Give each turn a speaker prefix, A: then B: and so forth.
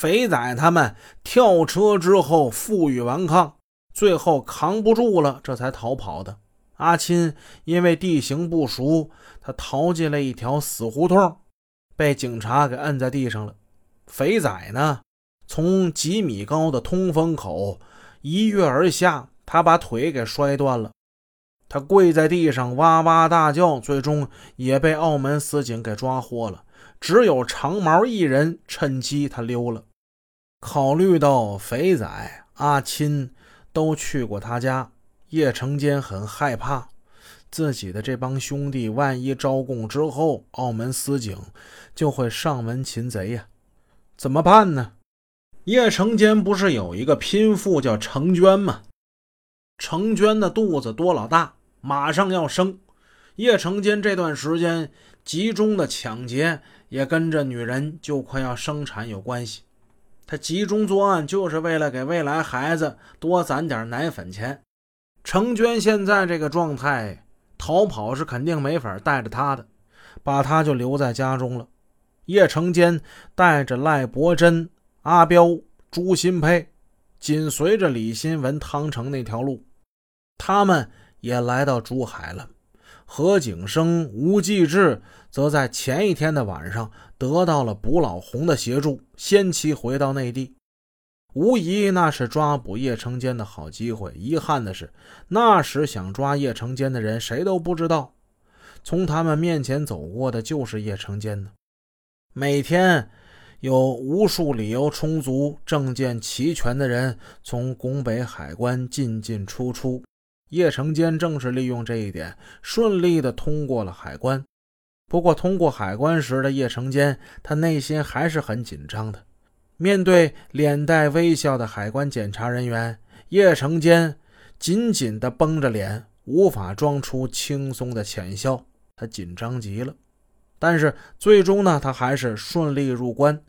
A: 肥仔他们跳车之后负隅顽抗，最后扛不住了，这才逃跑的。阿钦因为地形不熟，他逃进了一条死胡同，被警察给摁在地上了。肥仔呢，从几米高的通风口一跃而下，他把腿给摔断了。他跪在地上哇哇大叫，最终也被澳门死警给抓获了。只有长毛一人趁机他溜了。考虑到肥仔、阿钦都去过他家，叶成坚很害怕自己的这帮兄弟，万一招供之后，澳门司警就会上门擒贼呀。怎么办呢？叶成坚不是有一个拼妇叫程娟吗？程娟的肚子多老大。马上要生，叶成坚这段时间集中的抢劫也跟着女人就快要生产有关系。他集中作案就是为了给未来孩子多攒点奶粉钱。程娟现在这个状态，逃跑是肯定没法带着他的，把他就留在家中了。叶成坚带着赖伯珍、阿彪、朱新培，紧随着李新文、汤成那条路，他们。也来到珠海了。何景生、吴继志则在前一天的晚上得到了卜老红的协助，先期回到内地。无疑那是抓捕叶成坚的好机会。遗憾的是，那时想抓叶成坚的人谁都不知道，从他们面前走过的就是叶成坚呢。每天有无数理由充足、证件齐全的人从拱北海关进进出出。叶成坚正是利用这一点，顺利的通过了海关。不过，通过海关时的叶成坚，他内心还是很紧张的。面对脸带微笑的海关检查人员，叶成坚紧紧的绷着脸，无法装出轻松的浅笑。他紧张极了。但是，最终呢，他还是顺利入关。